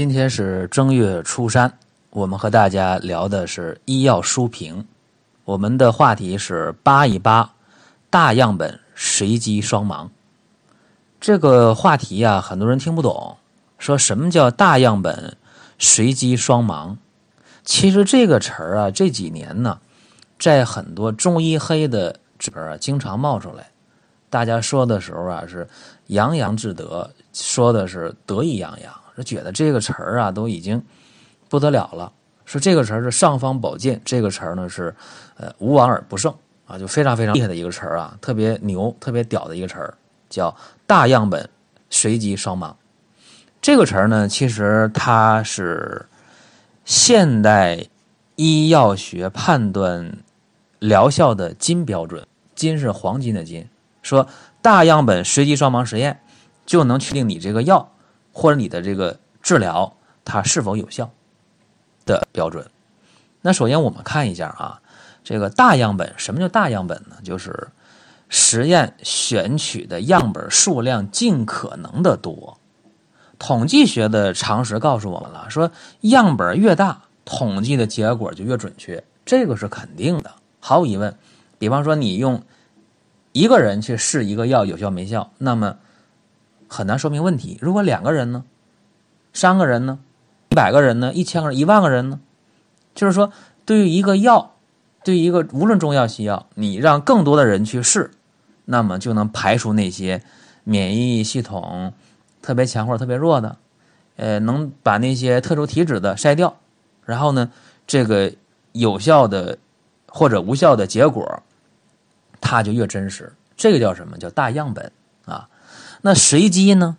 今天是正月初三，我们和大家聊的是医药书评。我们的话题是扒一扒大样本随机双盲。这个话题呀，很多人听不懂，说什么叫大样本随机双盲？其实这个词儿啊，这几年呢，在很多中医黑的里边，经常冒出来。大家说的时候啊，是洋洋自得，说的是得意洋洋。觉得这个词儿啊都已经不得了了，说这个词儿是尚方宝剑，这个词儿呢是呃无往而不胜啊，就非常非常厉害的一个词儿啊，特别牛、特别屌的一个词儿，叫大样本随机双盲。这个词儿呢，其实它是现代医药学判断疗效的金标准，金是黄金的金，说大样本随机双盲实验就能确定你这个药。或者你的这个治疗它是否有效的标准？那首先我们看一下啊，这个大样本，什么叫大样本呢？就是实验选取的样本数量尽可能的多。统计学的常识告诉我们了，说样本越大，统计的结果就越准确，这个是肯定的，毫无疑问。比方说你用一个人去试一个药有效没效，那么。很难说明问题。如果两个人呢，三个人呢，一百个人呢，一千个人、一万个人呢？就是说，对于一个药，对于一个无论中药西药，你让更多的人去试，那么就能排除那些免疫系统特别强或者特别弱的，呃，能把那些特殊体质的筛掉，然后呢，这个有效的或者无效的结果，它就越真实。这个叫什么叫大样本？那随机呢，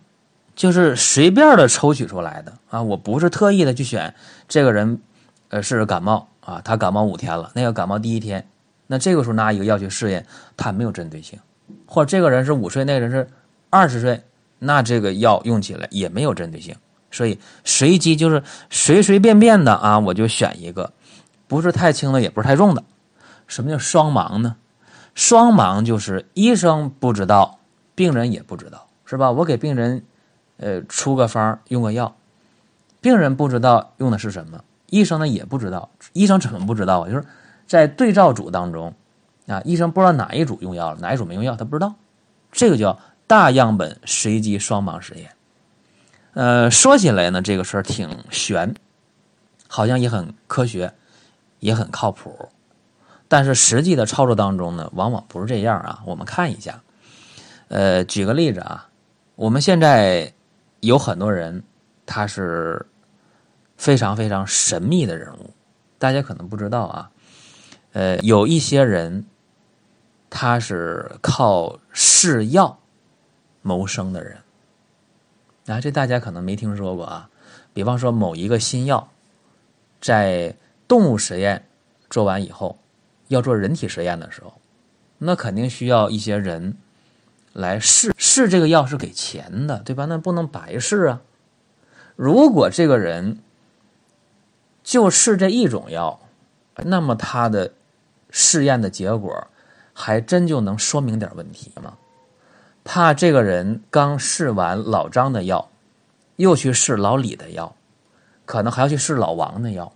就是随便的抽取出来的啊！我不是特意的去选这个人，呃，是感冒啊，他感冒五天了，那个感冒第一天，那这个时候拿一个药去试验，它没有针对性；或者这个人是五岁，那个人是二十岁，那这个药用起来也没有针对性。所以随机就是随随便便的啊，我就选一个，不是太轻的，也不是太重的。什么叫双盲呢？双盲就是医生不知道，病人也不知道。是吧？我给病人，呃，出个方用个药，病人不知道用的是什么，医生呢也不知道。医生怎么不知道啊？就是在对照组当中，啊，医生不知道哪一组用药了，哪一组没用药，他不知道。这个叫大样本随机双盲实验。呃，说起来呢，这个事儿挺悬，好像也很科学，也很靠谱，但是实际的操作当中呢，往往不是这样啊。我们看一下，呃，举个例子啊。我们现在有很多人，他是非常非常神秘的人物，大家可能不知道啊。呃，有一些人他是靠试药谋生的人，啊，这大家可能没听说过啊。比方说，某一个新药在动物实验做完以后，要做人体实验的时候，那肯定需要一些人。来试试这个药是给钱的，对吧？那不能白试啊。如果这个人就试这一种药，那么他的试验的结果还真就能说明点问题吗？怕这个人刚试完老张的药，又去试老李的药，可能还要去试老王的药。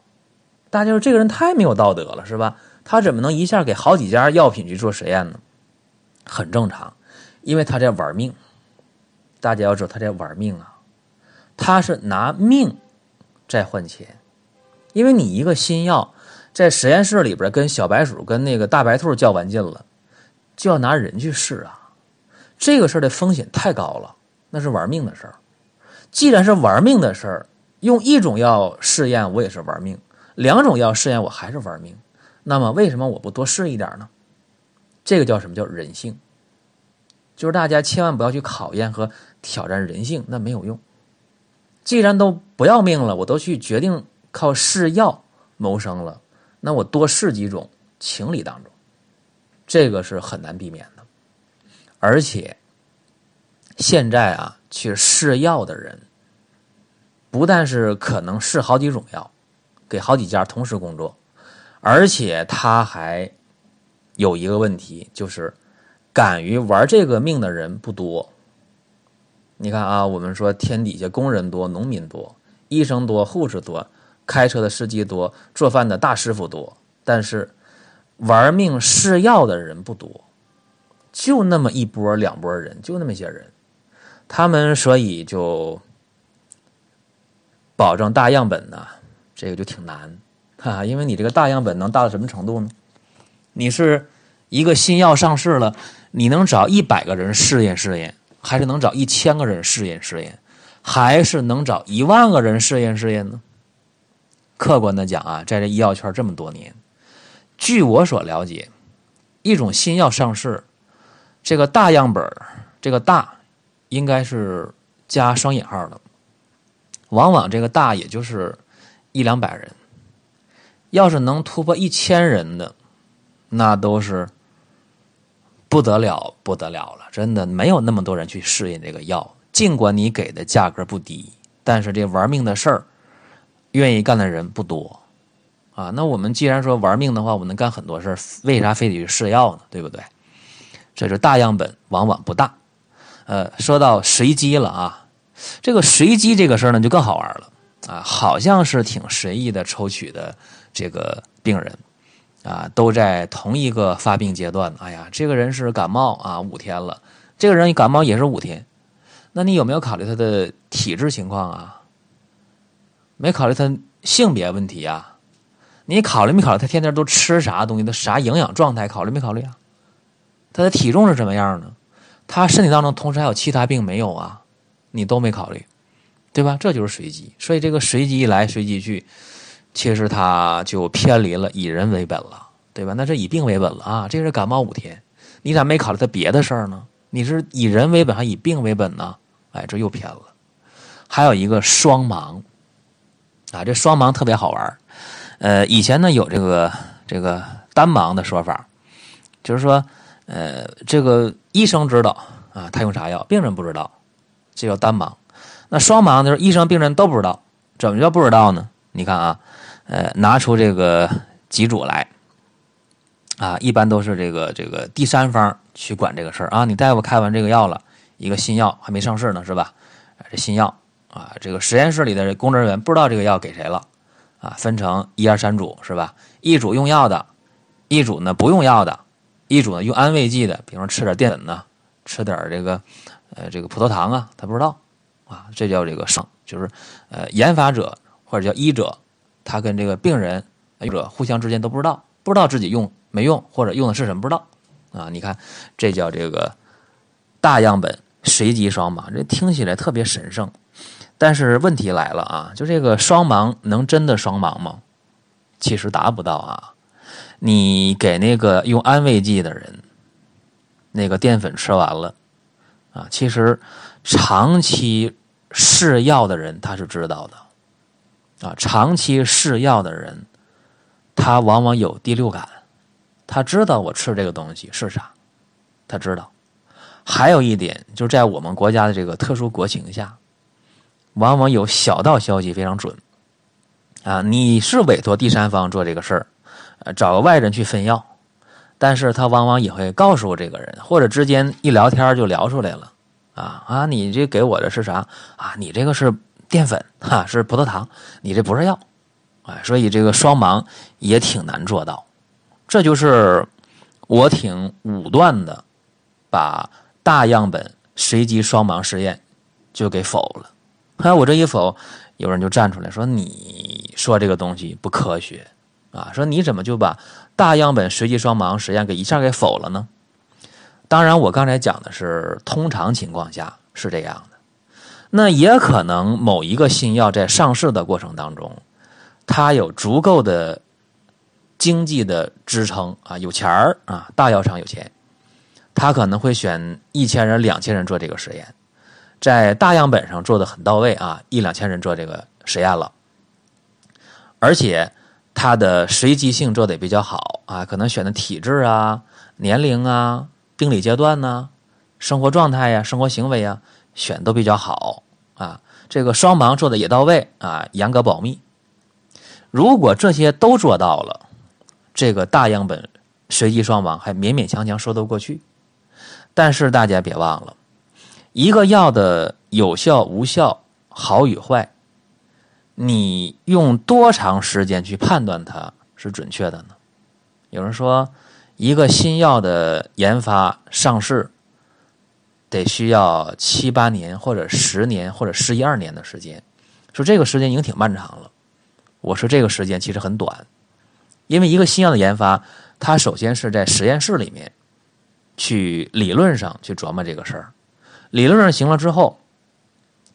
大家说这个人太没有道德了，是吧？他怎么能一下给好几家药品去做实验呢？很正常。因为他在玩命，大家要知道他在玩命啊，他是拿命在换钱。因为你一个新药在实验室里边跟小白鼠跟那个大白兔较完劲了，就要拿人去试啊，这个事儿的风险太高了，那是玩命的事儿。既然是玩命的事儿，用一种药试验我也是玩命，两种药试验我还是玩命，那么为什么我不多试一点呢？这个叫什么叫人性？就是大家千万不要去考验和挑战人性，那没有用。既然都不要命了，我都去决定靠试药谋生了，那我多试几种，情理当中，这个是很难避免的。而且现在啊，去试药的人，不但是可能试好几种药，给好几家同时工作，而且他还有一个问题，就是。敢于玩这个命的人不多。你看啊，我们说天底下工人多，农民多，医生多，护士多，开车的司机多，做饭的大师傅多，但是玩命试药的人不多，就那么一波两波人，就那么些人，他们所以就保证大样本呢，这个就挺难哈，因为你这个大样本能大到什么程度呢？你是一个新药上市了，你能找一百个人试验试验，还是能找一千个人试验试验？还是能找一万个人试验试验呢？客观的讲啊，在这医药圈这么多年，据我所了解，一种新药上市，这个大样本这个大应该是加双引号的，往往这个大也就是一两百人，要是能突破一千人的，那都是不得了不得了了，真的没有那么多人去适应这个药。尽管你给的价格不低，但是这玩命的事儿，愿意干的人不多，啊，那我们既然说玩命的话，我们能干很多事儿，为啥非得去试药呢？对不对？这是大样本往往不大。呃，说到随机了啊，这个随机这个事儿呢就更好玩了啊，好像是挺随意的抽取的这个病人，啊，都在同一个发病阶段。哎呀，这个人是感冒啊，五天了，这个人感冒也是五天。那你有没有考虑他的体质情况啊？没考虑他性别问题啊？你考虑没考虑他天天都吃啥东西？他啥营养状态？考虑没考虑啊？他的体重是什么样呢？他身体当中同时还有其他病没有啊？你都没考虑，对吧？这就是随机。所以这个随机来随机去，其实他就偏离了以人为本了，对吧？那是以病为本了啊！这是感冒五天，你咋没考虑他别的事儿呢？你是以人为本还以病为本呢？哎，这又偏了。还有一个双盲啊，这双盲特别好玩呃，以前呢有这个这个单盲的说法，就是说，呃，这个医生知道啊，他用啥药，病人不知道，这叫单盲。那双盲就是医生、病人都不知道。怎么叫不知道呢？你看啊，呃，拿出这个几组来啊，一般都是这个这个第三方去管这个事儿啊。你大夫开完这个药了。一个新药还没上市呢，是吧？这新药啊，这个实验室里的工作人员不知道这个药给谁了啊？分成一二三组，是吧？一组用药的，一组呢不用药的，一组呢用安慰剂的，比方吃点淀粉呢，吃点这个呃这个葡萄糖啊，他不知道啊，这叫这个上，就是呃研发者或者叫医者，他跟这个病人或者互相之间都不知道，不知道自己用没用或者用的是什么不知道啊？你看，这叫这个大样本。随机双盲，这听起来特别神圣，但是问题来了啊！就这个双盲能真的双盲吗？其实达不到啊！你给那个用安慰剂的人，那个淀粉吃完了啊，其实长期试药的人他是知道的啊，长期试药的人，他往往有第六感，他知道我吃这个东西是啥，他知道。还有一点，就是在我们国家的这个特殊国情下，往往有小道消息非常准。啊，你是委托第三方做这个事儿，找个外人去分药，但是他往往也会告诉这个人，或者之间一聊天就聊出来了。啊啊，你这给我的是啥？啊，你这个是淀粉，哈，是葡萄糖，你这不是药。哎，所以这个双盲也挺难做到。这就是我挺武断的，把。大样本随机双盲实验就给否了，后来，我这一否，有人就站出来说：“你说这个东西不科学啊！说你怎么就把大样本随机双盲实验给一下给否了呢？”当然，我刚才讲的是通常情况下是这样的，那也可能某一个新药在上市的过程当中，它有足够的经济的支撑啊，有钱儿啊，大药厂有钱。他可能会选一千人、两千人做这个实验，在大样本上做的很到位啊，一两千人做这个实验了，而且它的随机性做的也比较好啊，可能选的体质啊、年龄啊、病理阶段呢、生活状态呀、生活行为啊，选都比较好啊。这个双盲做的也到位啊，严格保密。如果这些都做到了，这个大样本随机双盲还勉勉强强说得过去。但是大家别忘了，一个药的有效无效、好与坏，你用多长时间去判断它是准确的呢？有人说，一个新药的研发上市得需要七八年，或者十年，或者十一二年的时间，说这个时间已经挺漫长了。我说这个时间其实很短，因为一个新药的研发，它首先是在实验室里面去理论上去琢磨这个事儿，理论上行了之后，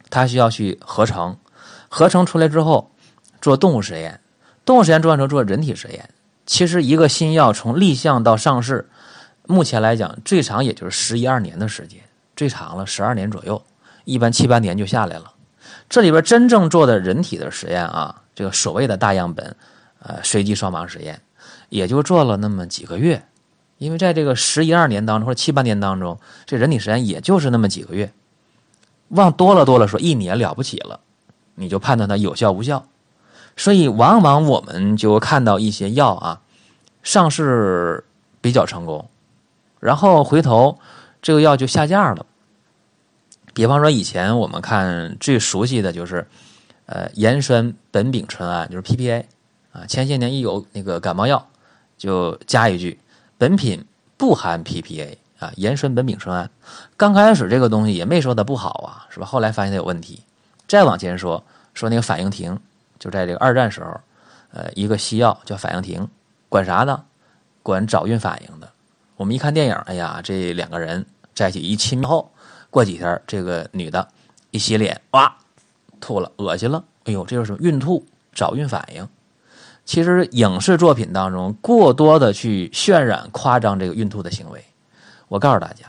它需要去合成。合成出来之后，做动物实验，动物实验做完之后做人体实验。其实一个新药从立项到上市，目前来讲最长也就是十一二年的时间，最长了十二年左右，一般七八年就下来了。这里边真正做的人体的实验啊，这个所谓的大样本，呃，随机双盲实验，也就做了那么几个月。因为在这个十一二年当中或者七八年当中，这人体实验也就是那么几个月，往多了多了说一年了不起了。你就判断它有效无效，所以往往我们就看到一些药啊，上市比较成功，然后回头这个药就下架了。比方说以前我们看最熟悉的就是，呃，盐酸苯丙醇胺，就是 PPA 啊。前些年一有那个感冒药，就加一句，本品不含 PPA 啊，盐酸苯丙醇胺。刚开始这个东西也没说它不好啊，是吧？后来发现它有问题。再往前说，说那个反应停，就在这个二战时候，呃，一个西药叫反应停，管啥的？管早孕反应的。我们一看电影，哎呀，这两个人在一起一亲后，过几天这个女的一洗脸，哇，吐了，恶心了。哎呦，这就是孕吐，早孕反应。其实影视作品当中过多的去渲染、夸张这个孕吐的行为，我告诉大家，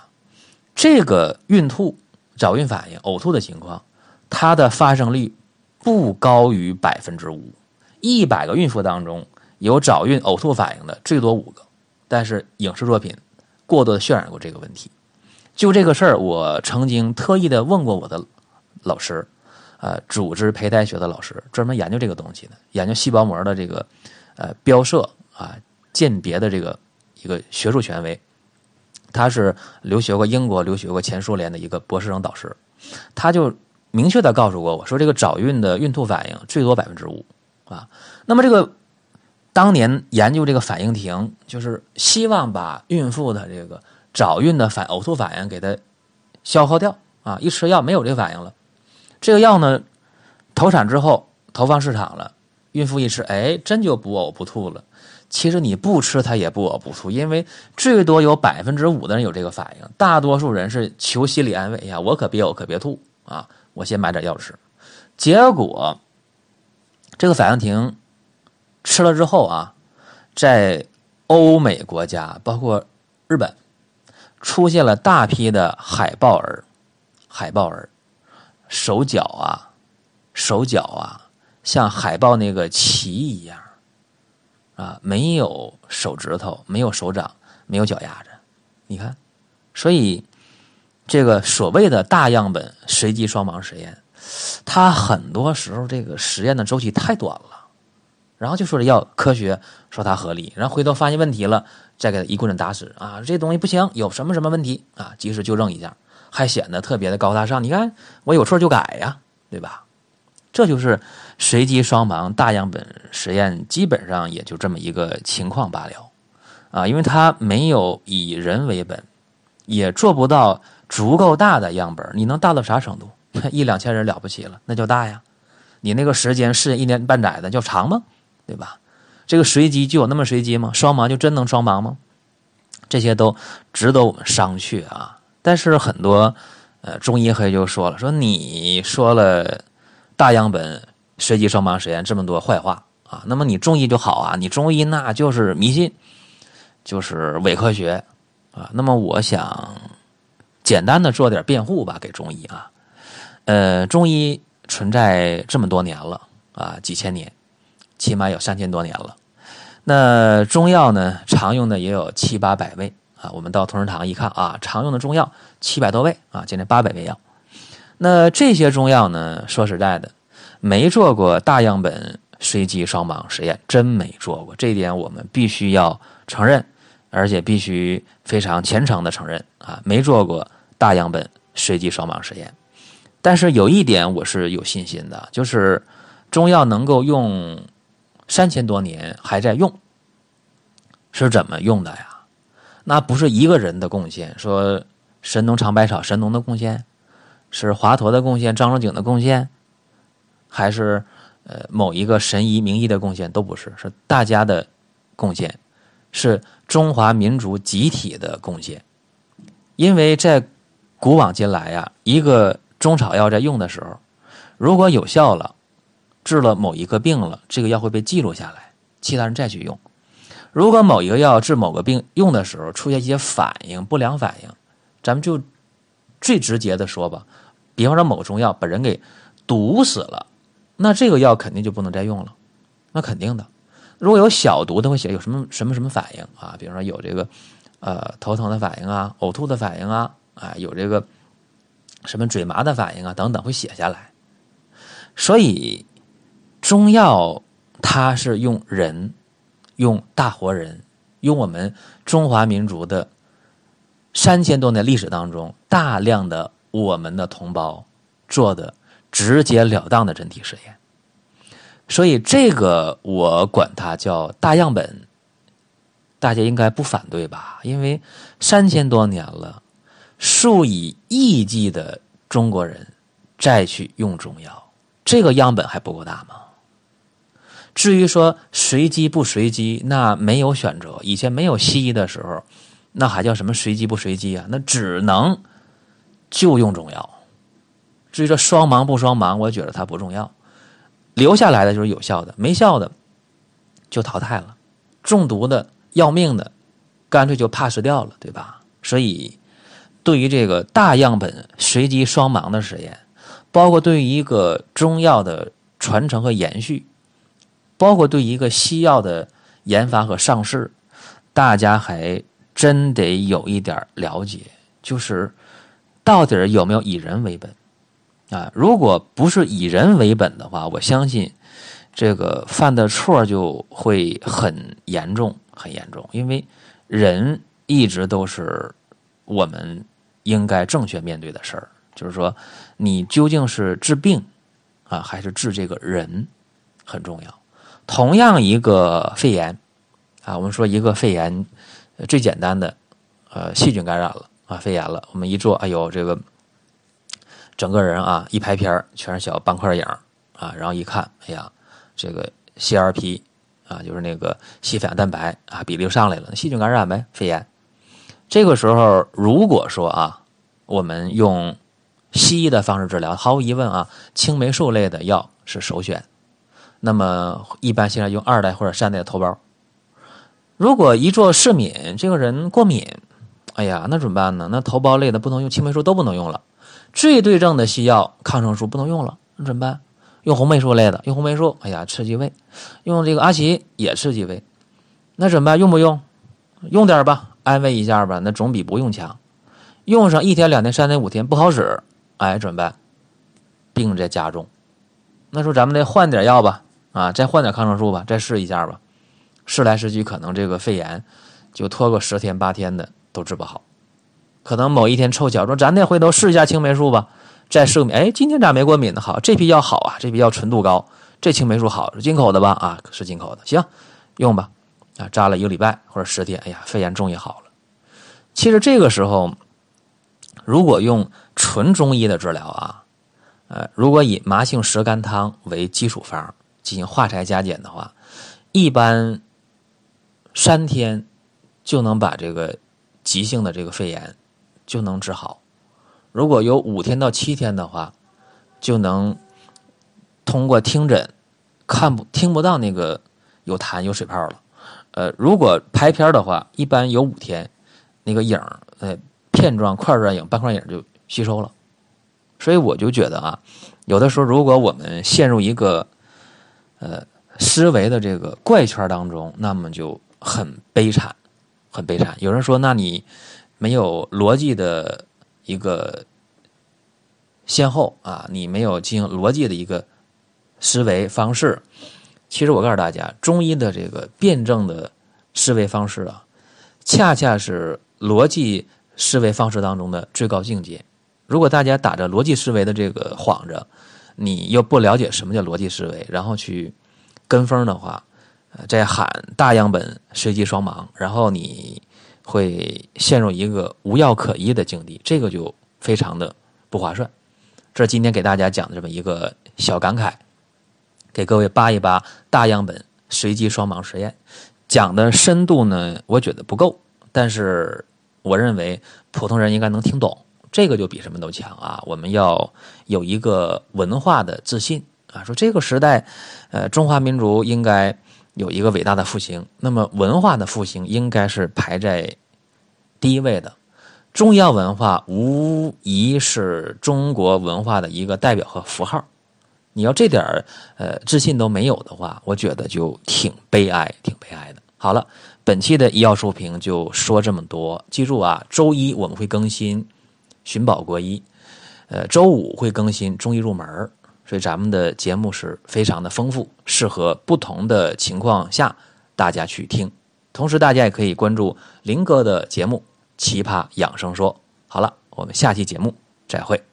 这个孕吐、早孕反应、呕吐的情况。它的发生率不高于百分之五，一百个孕妇当中有早孕呕吐反应的最多五个，但是影视作品过多的渲染过这个问题。就这个事儿，我曾经特意的问过我的老师，呃，组织胚胎学的老师，专门研究这个东西的，研究细胞膜的这个呃标射啊鉴别的这个一个学术权威，他是留学过英国、留学过前苏联的一个博士生导师，他就。明确的告诉过我说，这个早孕的孕吐反应最多百分之五啊。那么这个当年研究这个反应停，就是希望把孕妇的这个早孕的反呕吐反应给它消耗掉啊。一吃药没有这个反应了，这个药呢投产之后投放市场了，孕妇一吃，哎，真就不呕不吐了。其实你不吃它也不呕不吐，因为最多有百分之五的人有这个反应，大多数人是求心理安慰呀，我可别呕可别吐啊。我先买点药吃，结果这个反应停吃了之后啊，在欧美国家，包括日本，出现了大批的海豹儿，海豹儿手脚啊，手脚啊，像海豹那个鳍一样啊，没有手指头，没有手掌，没有脚丫子，你看，所以。这个所谓的大样本随机双盲实验，它很多时候这个实验的周期太短了，然后就说要科学，说它合理，然后回头发现问题了，再给他一棍子打死啊！这东西不行，有什么什么问题啊？及时纠正一下，还显得特别的高大上。你看我有错就改呀，对吧？这就是随机双盲大样本实验，基本上也就这么一个情况罢了啊，因为它没有以人为本，也做不到。足够大的样本，你能大到啥程度？一两千人了不起了，那叫大呀。你那个时间是一年半载的，叫长吗？对吧？这个随机就有那么随机吗？双盲就真能双盲吗？这些都值得我们商榷啊。但是很多呃中医黑就说了，说你说了大样本随机双盲实验这么多坏话啊，那么你中医就好啊，你中医那就是迷信，就是伪科学啊。那么我想。简单的做点辩护吧，给中医啊，呃，中医存在这么多年了啊，几千年，起码有三千多年了。那中药呢，常用的也有七八百味啊。我们到同仁堂一看啊，常用的中药七百多味啊，将近八百味药。那这些中药呢，说实在的，没做过大样本随机双盲实验，真没做过。这一点我们必须要承认，而且必须非常虔诚的承认啊，没做过。大样本随机双盲实验，但是有一点我是有信心的，就是中药能够用三千多年还在用，是怎么用的呀？那不是一个人的贡献，说神农尝百草，神农的贡献，是华佗的贡献，张仲景的贡献，还是呃某一个神医名医的贡献？都不是，是大家的贡献，是中华民族集体的贡献。因为在古往今来呀，一个中草药在用的时候，如果有效了。治了某一个病了，这个药会被记录下来，其他人再去用。如果某一个药治某个病用的时候出现一些反应、不良反应，咱们就最直接的说吧，比方说某中药把人给毒死了，那这个药肯定就不能再用了，那肯定的。如果有小毒，他会写有什么什么什么反应啊？比方说有这个呃头疼的反应啊、呕吐的反应啊，啊有这个什么嘴麻的反应啊等等，会写下来。所以。中药，它是用人，用大活人，用我们中华民族的三千多年历史当中大量的我们的同胞做的直截了当的人体实验，所以这个我管它叫大样本，大家应该不反对吧？因为三千多年了，数以亿计的中国人再去用中药，这个样本还不够大吗？至于说随机不随机，那没有选择。以前没有西医的时候，那还叫什么随机不随机啊？那只能就用中药。至于说双盲不双盲，我觉得它不重要。留下来的就是有效的，没效的就淘汰了。中毒的要命的，干脆就 pass 掉了，对吧？所以，对于这个大样本随机双盲的实验，包括对于一个中药的传承和延续。包括对一个西药的研发和上市，大家还真得有一点了解，就是到底有没有以人为本啊？如果不是以人为本的话，我相信这个犯的错就会很严重，很严重。因为人一直都是我们应该正确面对的事儿，就是说你究竟是治病啊，还是治这个人，很重要。同样一个肺炎，啊，我们说一个肺炎，最简单的，呃，细菌感染了啊，肺炎了。我们一做，哎呦，这个整个人啊，一拍片全是小斑块影啊，然后一看，哎呀，这个 CRP 啊，就是那个细反蛋白啊，比例上来了，细菌感染呗，肺炎。这个时候，如果说啊，我们用西医的方式治疗，毫无疑问啊，青霉素类的药是首选。那么一般现在用二代或者三代的头孢。如果一做试敏，这个人过敏，哎呀，那怎么办呢？那头孢类的不能用，青霉素都不能用了。最对症的西药抗生素不能用了，那怎么办？用红霉素类的，用红霉素，哎呀，刺激胃。用这个阿奇也刺激胃，那怎么办？用不用？用点吧，安慰一下吧，那总比不用强。用上一天、两天、三天、五天不好使，哎，怎么办？病在加重。那说咱们得换点药吧。啊，再换点抗生素吧，再试一下吧。试来试去，可能这个肺炎就拖个十天八天的都治不好。可能某一天凑巧说，咱得回头试一下青霉素吧。再试，哎，今天咋没过敏呢？好，这批药好啊，这批药纯度高，这青霉素好，是进口的吧？啊，是进口的，行，用吧。啊，扎了一个礼拜或者十天，哎呀，肺炎终于好了。其实这个时候，如果用纯中医的治疗啊，呃，如果以麻杏石甘汤为基础方。进行化柴加减的话，一般三天就能把这个急性的这个肺炎就能治好。如果有五天到七天的话，就能通过听诊看不听不到那个有痰有水泡了。呃，如果拍片的话，一般有五天，那个影呃片状块状影斑块影就吸收了。所以我就觉得啊，有的时候如果我们陷入一个呃，思维的这个怪圈当中，那么就很悲惨，很悲惨。有人说，那你没有逻辑的一个先后啊，你没有进行逻辑的一个思维方式。其实我告诉大家，中医的这个辩证的思维方式啊，恰恰是逻辑思维方式当中的最高境界。如果大家打着逻辑思维的这个幌子，你又不了解什么叫逻辑思维，然后去跟风的话，呃，在喊大样本随机双盲，然后你会陷入一个无药可医的境地，这个就非常的不划算。这是今天给大家讲的这么一个小感慨，给各位扒一扒大样本随机双盲实验，讲的深度呢，我觉得不够，但是我认为普通人应该能听懂。这个就比什么都强啊！我们要有一个文化的自信啊，说这个时代，呃，中华民族应该有一个伟大的复兴。那么文化的复兴应该是排在第一位的。中医药文化无疑是中国文化的一个代表和符号。你要这点儿呃自信都没有的话，我觉得就挺悲哀，挺悲哀的。好了，本期的医药书评就说这么多。记住啊，周一我们会更新。寻宝国医，呃，周五会更新中医入门所以咱们的节目是非常的丰富，适合不同的情况下大家去听。同时，大家也可以关注林哥的节目《奇葩养生说》。好了，我们下期节目再会。